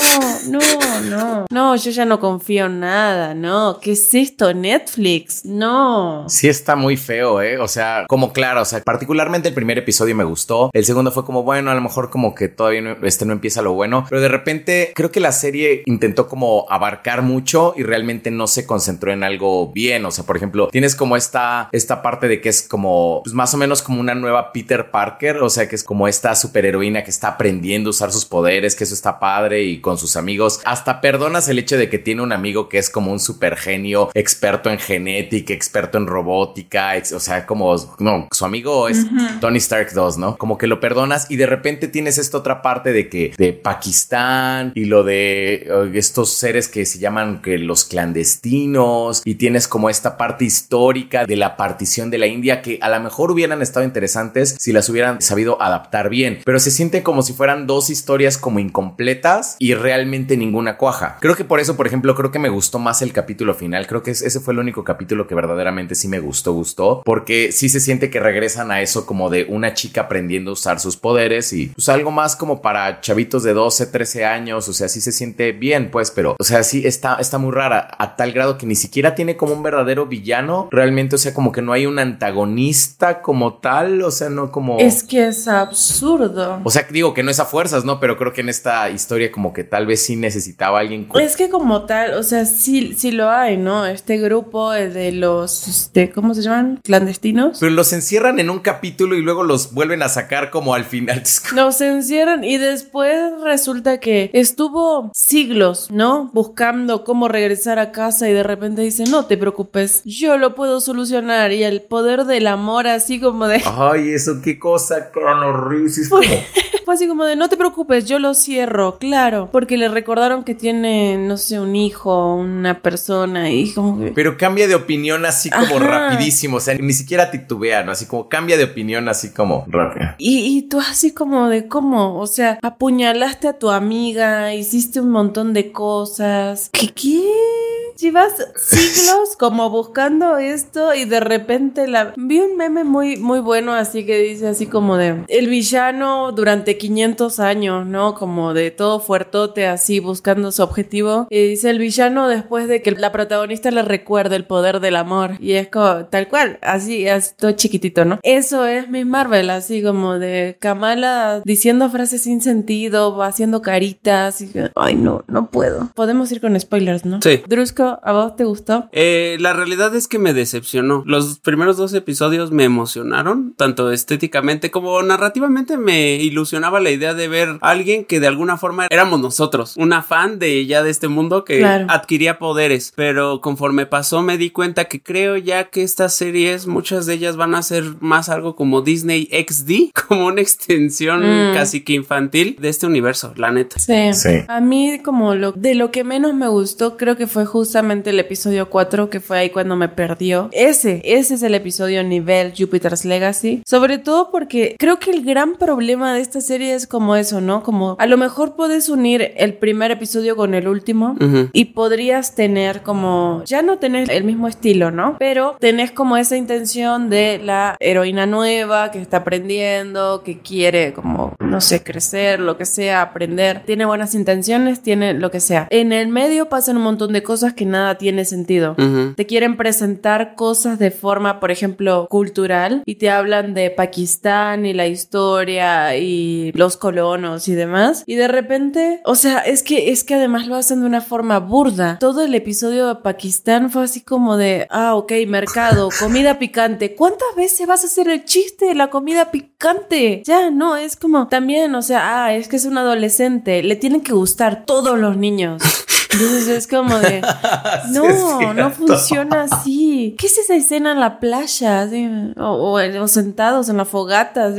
no, no. No, yo ya no confío en nada, no. ¿Qué es esto? Netflix, no. Sí está muy feo, ¿eh? O sea, como claro, o sea, particularmente el primer episodio me gustó. El segundo fue como, bueno, a lo mejor como que todavía no, este no empieza lo bueno. Pero de repente creo que la serie intentó como abarcar mucho y realmente no se concentró en algo bien. O sea, por ejemplo, tienes como esta, esta parte de que es como, pues más o menos como una nueva Peter Parker. O sea, que es como esta superheroína que está aprendiendo a usar sus poderes, que eso está padre y con sus amigos. Hasta perdonas el hecho de que tiene un amigo que es como un super genio, experto en genética, experto en robótica, ex- o sea, como, no, su amigo es Tony Stark 2, ¿no? Como que lo perdonas y de repente tienes esta otra parte de que de Pakistán y lo de eh, estos seres que se llaman que los clandestinos y tienes como esta parte histórica de la partición de la India que a lo mejor hubieran estado interesantes si las hubieran sabido adaptar bien, pero se siente como si fueran dos historias como incompletas y realmente ninguna cuaja. Creo que por eso, por ejemplo, creo que me gustó más el capítulo final. Creo que es- ese fue el único capítulo que verdaderamente sí me gustó, gustó, porque sí se siente que regresan a eso como de una chica aprendiendo a usar sus poderes y pues algo más como para chavitos de 12, 13 años, o sea, sí se siente bien, pues, pero, o sea, sí está, está muy rara a tal grado que ni siquiera tiene como un verdadero villano, realmente, o sea, como que no hay un antagonista como tal, o sea, no como... Es que es absurdo. O sea, digo que no es a fuerzas, ¿no? Pero creo que en esta historia como que tal vez sí necesitaba alguien... Es que como tal, o sea, sí, sí lo hay, ¿no? Este grupo de los, este, ¿cómo se llaman? Clandestinos. Pero los encierran en un capítulo y luego los vuelven a sacar como al final. Nos encierran y después resulta que estuvo siglos, ¿no? Buscando cómo regresar a casa y de repente dice, no te preocupes, yo lo puedo solucionar. Y el poder del amor así como de... Ay, eso qué cosa, Crono Reeves. Es como... Fue así como de, no te preocupes, yo lo cierro, claro. Porque le recordaron que tiene, no sé, un hijo, una persona y como que... Pero cambia de opinión así como Ajá. rapidísimo. O sea, ni siquiera titubea, ¿no? Así como cambia de opinión así como rápido. Y, y tú así como de cómo, o sea, apuñalaste a tu amiga, hiciste un montón de cosas. ¿Qué qué? Llevas siglos como buscando esto y de repente la vi un meme muy muy bueno así que dice así como de el villano durante 500 años, ¿no? Como de todo fuertote así buscando su objetivo y dice el villano después de que la protagonista le recuerde el poder del amor y es como tal cual, así es todo chiquitito, ¿no? Eso es Miss Marvel, así como de Kamala diciendo frases sin sentido, haciendo caritas y ay no, no puedo. Podemos ir con spoilers, ¿no? Sí. Drusco, ¿a vos te gustó? Eh, la realidad es que me decepcionó. Los primeros dos episodios me emocionaron, tanto estéticamente como narrativamente me ilusionaba la idea de ver a alguien que de alguna forma éramos nosotros, una fan de ya de este mundo que Claro. adquiría poderes. Pero conforme pasó me di cuenta que creo ya que estas series, muchas de ellas van a ser más algo como Disney XD, como una extensión Mm. casi que infantil de este universo, la neta. Sí. Sí. A mí como lo de lo que menos me gustó creo que fue justamente justamente el episodio 4, que fue ahí cuando me perdió. Ese, ese es el episodio nivel Jupiter's Legacy. Sobre todo porque creo que el gran problema de esta serie es como eso, ¿no? Como a lo mejor puedes unir el primer episodio con el último y podrías tener como, ya no tenés el mismo estilo, ¿no? Pero tenés como esa intención de la heroína nueva que está aprendiendo, que quiere como, no sé, crecer, lo que sea, aprender. Tiene buenas intenciones, tiene lo que sea. En el medio pasan un montón de cosas que nada tiene sentido. Te quieren presentar cosas de forma, por ejemplo, cultural y te hablan de Pakistán y la historia y los colonos y demás. Y de repente, o sea, es que es que además lo hacen de una forma burda. Todo el episodio de Pakistán fue así como de, ah, ok, mercado, comida picante. ¿Cuántas veces vas a hacer el chiste de la comida picante? Ya, no, es como también, o sea, ah, es que es un adolescente, le tienen que gustar todos los niños. Entonces es como de, no, no funciona así. ¿Qué es esa escena en la playa? O, o, sentados en la fogata.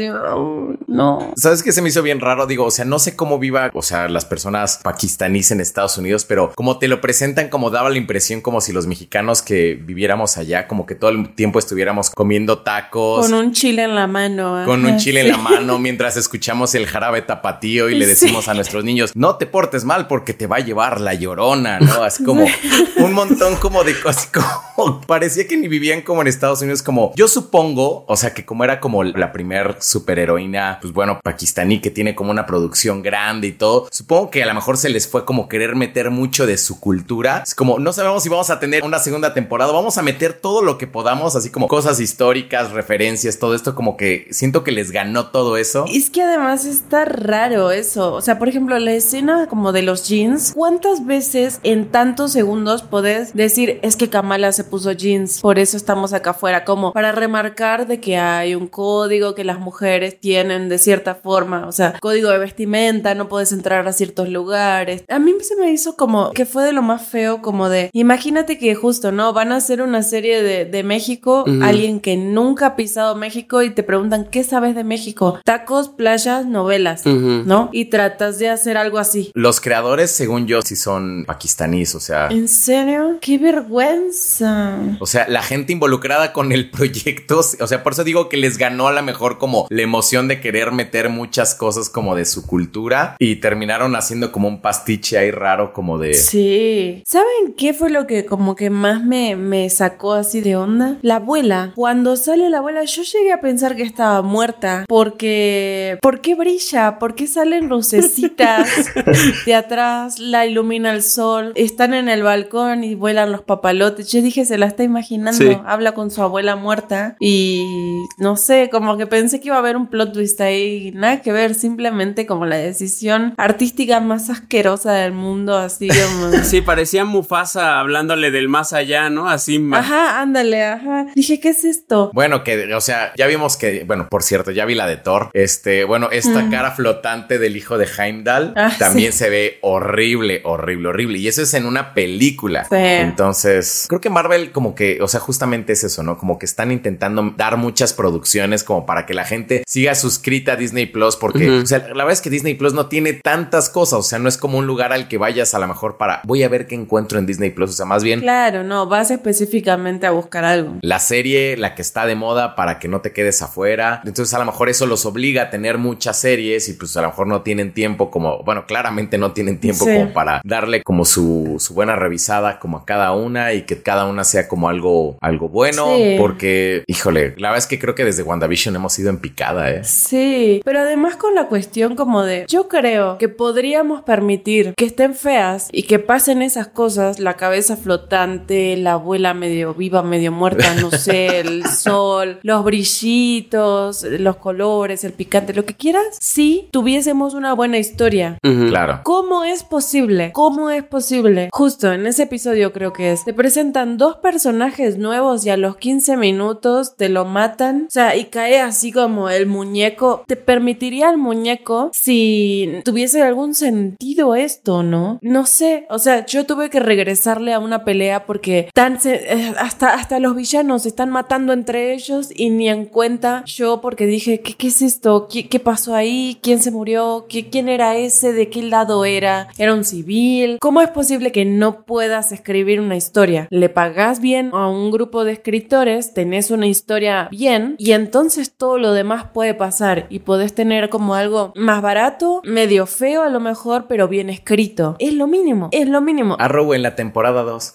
no. ¿Sabes qué se me hizo bien raro? Digo, o sea, no sé cómo viva, o sea, las personas pakistaníes en Estados Unidos, pero como te lo presentan, como daba la impresión como si los mexicanos que viviéramos allá, como que todo el tiempo estuviéramos comiendo tacos. Con un chile en la mano. Con un chile en la mano mientras escuchamos el jarabe tapatío y le decimos a nuestros niños, no te portes mal porque te va a llevar la llorona ¿no? Así como un montón como de cosas, como parecía que ni vivían como en Estados Unidos, como yo supongo, o sea, que como era como la primer superheroína, pues bueno, pakistaní que tiene como una producción grande y todo, supongo que a lo mejor se les fue como querer meter mucho de su cultura. Es como, no sabemos si vamos a tener una segunda temporada, vamos a meter todo lo que podamos, así como cosas históricas, referencias, todo esto, como que siento que les ganó todo eso. Es que además está raro eso, o sea, por ejemplo, la escena como de los jeans, ¿cuántas veces en tantos segundos podés decir es que Kamala se puso jeans, por eso estamos acá afuera, como para remarcar de que hay un código que las mujeres tienen de cierta forma, o sea, código de vestimenta, no puedes entrar a ciertos lugares. A mí se me hizo como que fue de lo más feo, como de, imagínate que justo, ¿no? Van a hacer una serie de, de México, alguien que nunca ha pisado México y te preguntan, ¿qué sabes de México? Tacos, playas, novelas, ¿no? Y tratas de hacer algo así. Los creadores, según yo, sí son pakistaníes, o sea. ¿En serio? ¡Qué vergüenza! O sea, la gente involucrada con el proyecto, o sea, por eso digo que les ganó a lo mejor como la emoción de querer meter muchas cosas como de su cultura y terminaron haciendo como un pastiche ahí raro como de... Sí. ¿Saben qué fue lo que como que más me, me sacó así de onda? La abuela. Cuando sale la abuela, yo llegué a pensar que estaba muerta porque... ¿Por qué brilla? ¿Por qué salen lucecitas de atrás? La ilumina el sol están en el balcón y vuelan los papalotes. Yo dije, se la está imaginando, habla con su abuela muerta y no sé, como que pensé que iba a haber un plot twist ahí, nada que ver, simplemente como la decisión artística más asquerosa del mundo, así como... Sí, parecía Mufasa hablándole del más allá, ¿no? Así más. Ajá, ándale, ajá. Dije, ¿qué es esto? Bueno, que, o sea, ya vimos que, bueno, por cierto, ya vi la de Thor. Este, bueno, esta mm. cara flotante del hijo de Heimdall ah, también se ve horrible, horrible, horrible y eso es en una película. Entonces, creo que Marvel como que, o sea, justamente es eso, ¿no? Como que están intentando dar muchas producciones como para que la gente siga suscrita a Disney Plus porque, o sea, la verdad es que Disney Plus no tiene tantas cosas, o sea, no es como un lugar al que vayas a lo mejor para, voy a ver qué encuentro en Disney Plus, o sea, más bien. Claro, no, vas específicamente a buscar algo. La serie, la que está de moda para que no te quedes afuera. Entonces, a lo mejor eso los obliga a tener muchas series y pues a lo mejor no tienen tiempo como, bueno, claramente no tienen tiempo como para darle como su, buena revisada como a cada una y que cada una sea como algo, algo bueno. Porque, híjole, la verdad es que creo que desde WandaVision hemos ido en picada, ¿eh? Sí, pero además con la cuestión como de, yo creo que podríamos permitir que estén feas y que pasen esas cosas, la cabeza flotante, la abuela medio viva, medio muerta, no sé, el sol, los brillitos, los colores, el picante, lo que quieras, si tuviésemos una buena historia. Claro. ¿Cómo es posible? ¿Cómo es posible? Justo en ese episodio creo que es. Te presentan dos personajes nuevos y a los 15 minutos te lo matan. O sea, y cae así como el muñeco. ¿Te permitiría el muñeco si tuviese algún sentido esto, no? No sé. O sea, yo tuve que regresarle a una pelea porque tan eh, hasta, hasta los villanos se están matando entre ellos y ni en cuenta yo porque dije, ¿qué, qué es esto? ¿Qué, ¿Qué, pasó ahí? ¿Quién se murió? ¿Qué, ¿Quién era ese? ¿De qué lado era? ¿Era un civil? ¿Cómo es posible que no puedas escribir una historia? Le pagas bien a un grupo de escritores, tenés una historia bien y entonces todo lo demás puede pasar y podés tener como algo más barato, medio feo a lo mejor, pero bien escrito. Es lo mínimo, es lo mínimo. Arrow en la temporada 2.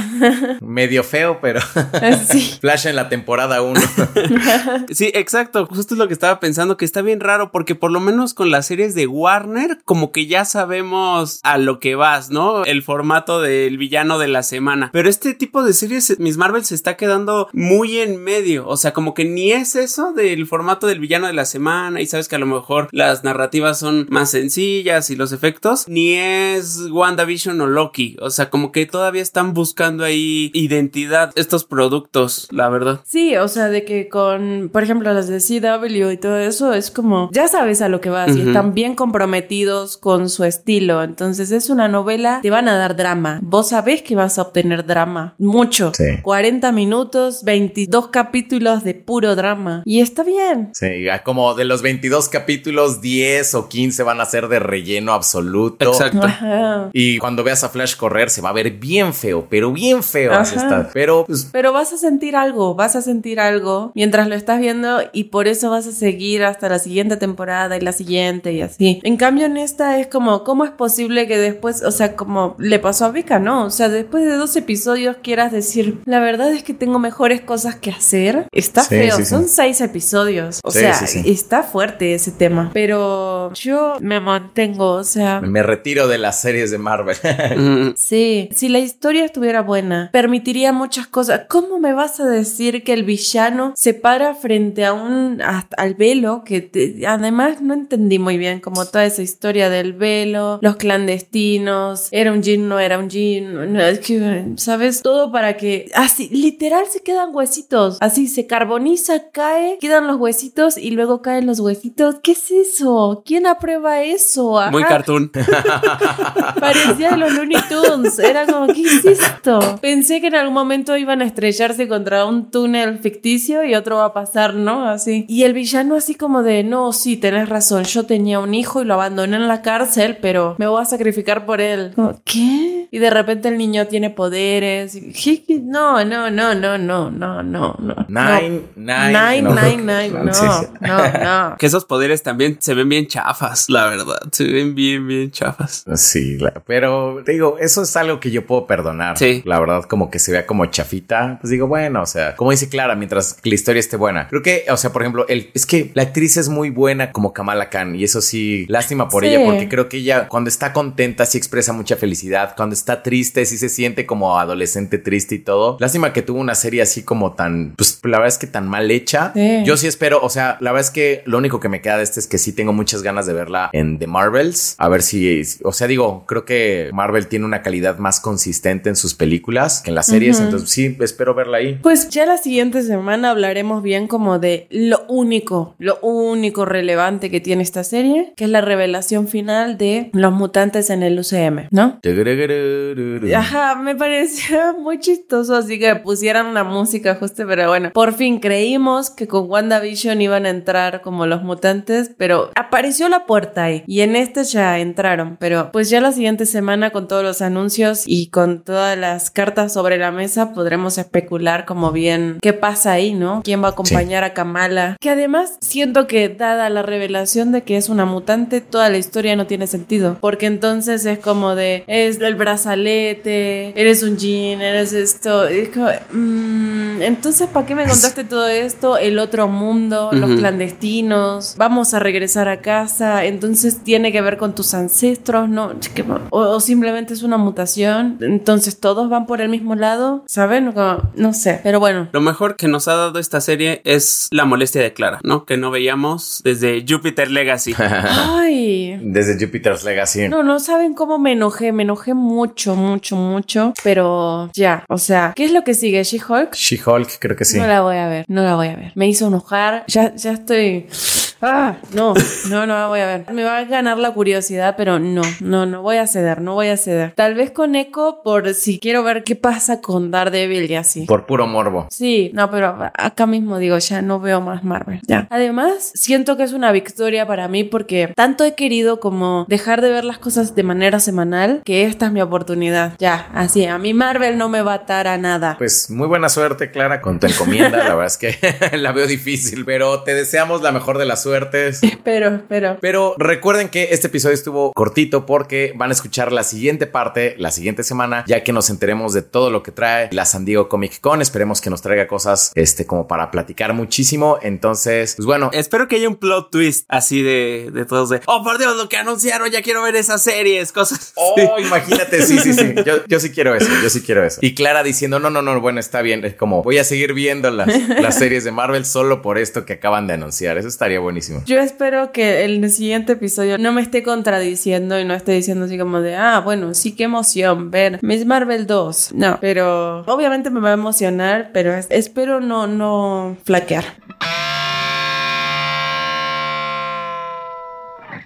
medio feo, pero sí. Flash en la temporada 1. sí, exacto. Justo es lo que estaba pensando, que está bien raro porque por lo menos con las series de Warner, como que ya sabemos a lo que ¿no? El formato del villano de la semana. Pero este tipo de series, Miss Marvel se está quedando muy en medio. O sea, como que ni es eso del formato del villano de la semana y sabes que a lo mejor las narrativas son más sencillas y los efectos, ni es WandaVision o Loki. O sea, como que todavía están buscando ahí identidad estos productos, la verdad. Sí, o sea, de que con, por ejemplo, las de CW y todo eso, es como, ya sabes a lo que vas y están bien comprometidos con su estilo. Entonces es una novela, te van a dar drama. Vos sabés que vas a obtener drama. Mucho. Sí. 40 minutos, 22 capítulos de puro drama. Y está bien. Sí, como de los 22 capítulos, 10 o 15 van a ser de relleno absoluto. Exacto. Ajá. Y cuando veas a Flash correr, se va a ver bien feo, pero bien feo. Así está. Pero, pues, Pero vas a sentir algo, vas a sentir algo mientras lo estás viendo y por eso vas a seguir hasta la siguiente temporada y la siguiente y así. En cambio en esta es como, ¿cómo es posible que después, o sea, como le pasó a Vika, ¿no? O sea, después de dos episodios quieras decir, la verdad es que tengo mejores cosas que hacer. Está Sí, feo, sí, sí. son seis episodios. O Sí, sea, sí, sí. está fuerte ese tema. Pero yo me mantengo, o sea... me retiro de las series de Marvel. Mm, Sí, si la historia estuviera buena, permitiría muchas cosas. ¿Cómo me vas a decir que el villano se para frente a un hasta- al velo que te- además no entendí muy bien como toda esa historia del velo, los clandestinos, era un jean, no era un jean, no, es que, sabes todo para que así literal se quedan huesitos, así se carboniza, cae, quedan los huesitos y luego caen los huesitos. ¿Qué es eso? ¿Quién aprueba eso? muy Ajá. cartoon. Parecía los Looney Tunes. Era como, ¿qué es esto? Pensé que en algún momento iban a estrellarse contra un túnel ficticio y otro va a pasar, ¿no? Así. Y el villano así como de, no, sí, tenés razón, yo tenía un hijo y lo abandoné en la cárcel, pero me voy a sacrificar por él. Como, ¿Qué? Y de repente el niño tiene poderes. No, no, no, no, no, no, no, no. Nine, nine. Nine, no. nine, nine, no, no, no. Que esos poderes también se ven bien chafas, la verdad. Se ven bien, bien chafas. Sí, la- pero te digo, eso es algo que yo puedo perdonar. Sí. La verdad, como que se vea como chafita. Pues digo, bueno, o sea, como dice Clara, mientras que la historia esté buena. Creo que, o sea, por ejemplo, el, es que la actriz es muy buena como Kamala Khan y eso sí, lástima por Sí. ella, porque creo que ella cuando está contenta sí expresa mucha felicidad. Cuando está triste sí se siente como adolescente triste y todo. Lástima que tuvo una serie así como tan, pues la verdad es que tan mal hecha. Sí. Yo sí espero, o sea, la verdad es que lo único que me queda de este es que sí tengo muchas ganas de verla en The Marvels. A ver si, o sea, digo, creo que Marvel tiene una calidad más consistente en sus películas que en las series. Entonces sí, espero verla ahí. Pues ya la siguiente semana hablaremos bien como de lo único, lo único relevante que tiene esta serie, que es la revelación final de los mutantes en el UCM, ¿no? Ajá, me pareció muy chistoso, así que pusieran una música justo, pero bueno, por fin creímos que con WandaVision iban a entrar como los mutantes, pero apareció la puerta ahí y en este ya entraron, pero pues ya la siguiente semana con todos los anuncios y con todas las cartas sobre la mesa podremos especular como bien qué pasa ahí, ¿no? ¿Quién va a acompañar a Kamala? Que además siento que dada la revelación de que es una mutante, toda la historia no tiene sentido, porque entonces es como de es el brazalete, eres un jean, eres esto, es como, mm, entonces ¿para qué me contaste todo esto? El otro mundo, los clandestinos, vamos a regresar a casa, entonces tiene que ver con tus ancestros, ¿no? O, o simplemente es una mutación, entonces todos van por el mismo lado, ¿saben? Como, no sé, pero bueno. Lo mejor que nos ha dado esta serie es la molestia de Clara, ¿no? Que no veíamos desde Jupiter Legacy. Ay, Desde Jupiter's Legacy. No, no saben cómo me enojé, me enojé mucho, mucho, mucho, pero ya, o sea, ¿qué es lo que sigue? ¿She-Hulk? She-Hulk, creo que sí. No la voy a ver, no la voy a ver. Me hizo enojar, ya, ya estoy... Ah, no, no, no la voy a ver. Me va a ganar la curiosidad, pero no, no, no voy a ceder, no voy a ceder. Tal vez con Echo por si quiero ver qué pasa con Daredevil y así. Por puro morbo. Sí, no, pero acá mismo digo, ya no veo más Marvel. Ya. Además, siento que es una victoria para mí porque tanto he querido como dejar de ver las cosas de manera semanal que esta es mi oportunidad. Ya, así, a mí Marvel no me va a atar a nada. Pues muy buena suerte, Clara, con tu encomienda. la verdad es que la veo difícil, pero te deseamos la mejor de las suertes. Pero, pero. Pero recuerden que este episodio estuvo cortito porque van a escuchar la siguiente parte la siguiente semana, ya que nos enteremos de todo lo que trae la San Diego Comic Con. Esperemos que nos traiga cosas este como para platicar muchísimo. Entonces, pues bueno, Espero que haya un plot twist así de, de todos de, oh por Dios, lo que anunciaron, ya quiero ver esas series, cosas. Oh, imagínate, sí, sí, sí. Yo, yo sí quiero eso, yo sí quiero eso. Y Clara diciendo, no, no, no, bueno, está bien. Es como, voy a seguir viendo las, las series de Marvel solo por esto que acaban de anunciar. Eso estaría Yo espero que el siguiente episodio no me esté contradiciendo y no esté diciendo así como de, ah, bueno, sí, qué emoción ver Miss Marvel 2. No, pero obviamente me va a emocionar, pero es- espero no, no flaquear.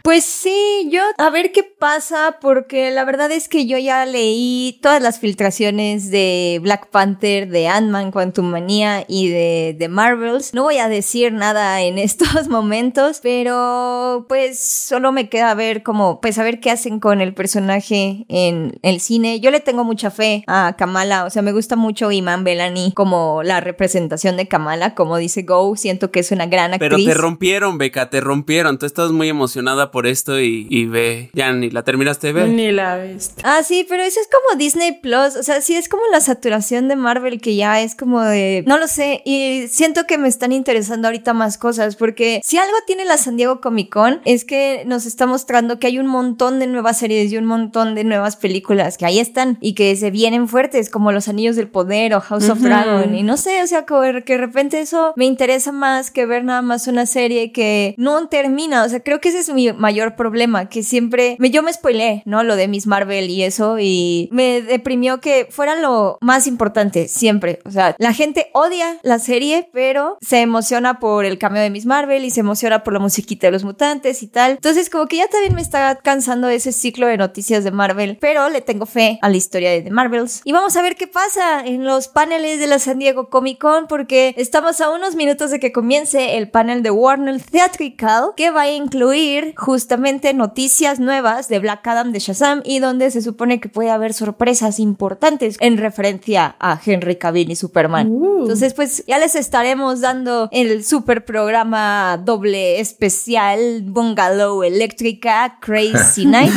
Pues sí, yo a ver qué pasa, porque la verdad es que yo ya leí todas las filtraciones de Black Panther, de Ant-Man, Quantumania y de, de Marvels. No voy a decir nada en estos momentos, pero pues solo me queda ver como, pues a ver qué hacen con el personaje en el cine. Yo le tengo mucha fe a Kamala, o sea, me gusta mucho Iman Belani como la representación de Kamala, como dice Go, siento que es una gran actriz. Pero te rompieron, Beca, te rompieron. Tú estás muy emocionada por esto y, y ve, ya ni la terminaste de ver. Ni la viste. Ah, sí, pero eso es como Disney Plus. O sea, sí es como la saturación de Marvel que ya es como de. No lo sé. Y siento que me están interesando ahorita más cosas. Porque si algo tiene la San Diego Comic Con es que nos está mostrando que hay un montón de nuevas series y un montón de nuevas películas que ahí están y que se vienen fuertes, como Los Anillos del Poder o House of. Dragon. Y no sé, o sea, como que de repente eso me interesa más que ver nada más una serie que no termina. O sea, creo que ese es mi mayor problema, que siempre me, yo me spoileé, ¿no? Lo de Miss Marvel y eso, y me deprimió que fuera lo más importante, siempre. O sea, la gente odia la serie, pero se emociona por el cambio de Miss Marvel y se emociona por la musiquita de los mutantes y tal. Entonces, como que ya también me está cansando ese ciclo de noticias de Marvel, pero le tengo fe a la historia de The Marvels. Y vamos a ver qué pasa en los paneles de la San Diego Comic Con, porque estamos a unos minutos de que comience el panel de Warner Theatrical, que va a incluir justamente noticias nuevas de Black Adam de Shazam y donde se supone que puede haber sorpresas importantes en referencia a Henry Cavill y Superman. Entonces, pues ya les estaremos dando el super programa doble especial Bungalow Eléctrica Crazy Night.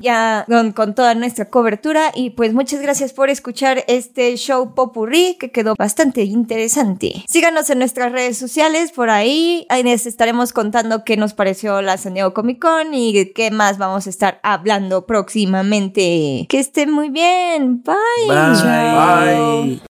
ya con, con toda nuestra cobertura. Y pues muchas gracias por escuchar este show Popurrí que quedó bastante interesante. Síganos en nuestras redes sociales por ahí. Ahí les estaremos contando qué nos pareció la San Diego Comic Con y qué más vamos a estar hablando próximamente. Que estén muy bien. Bye. Bye. Bye.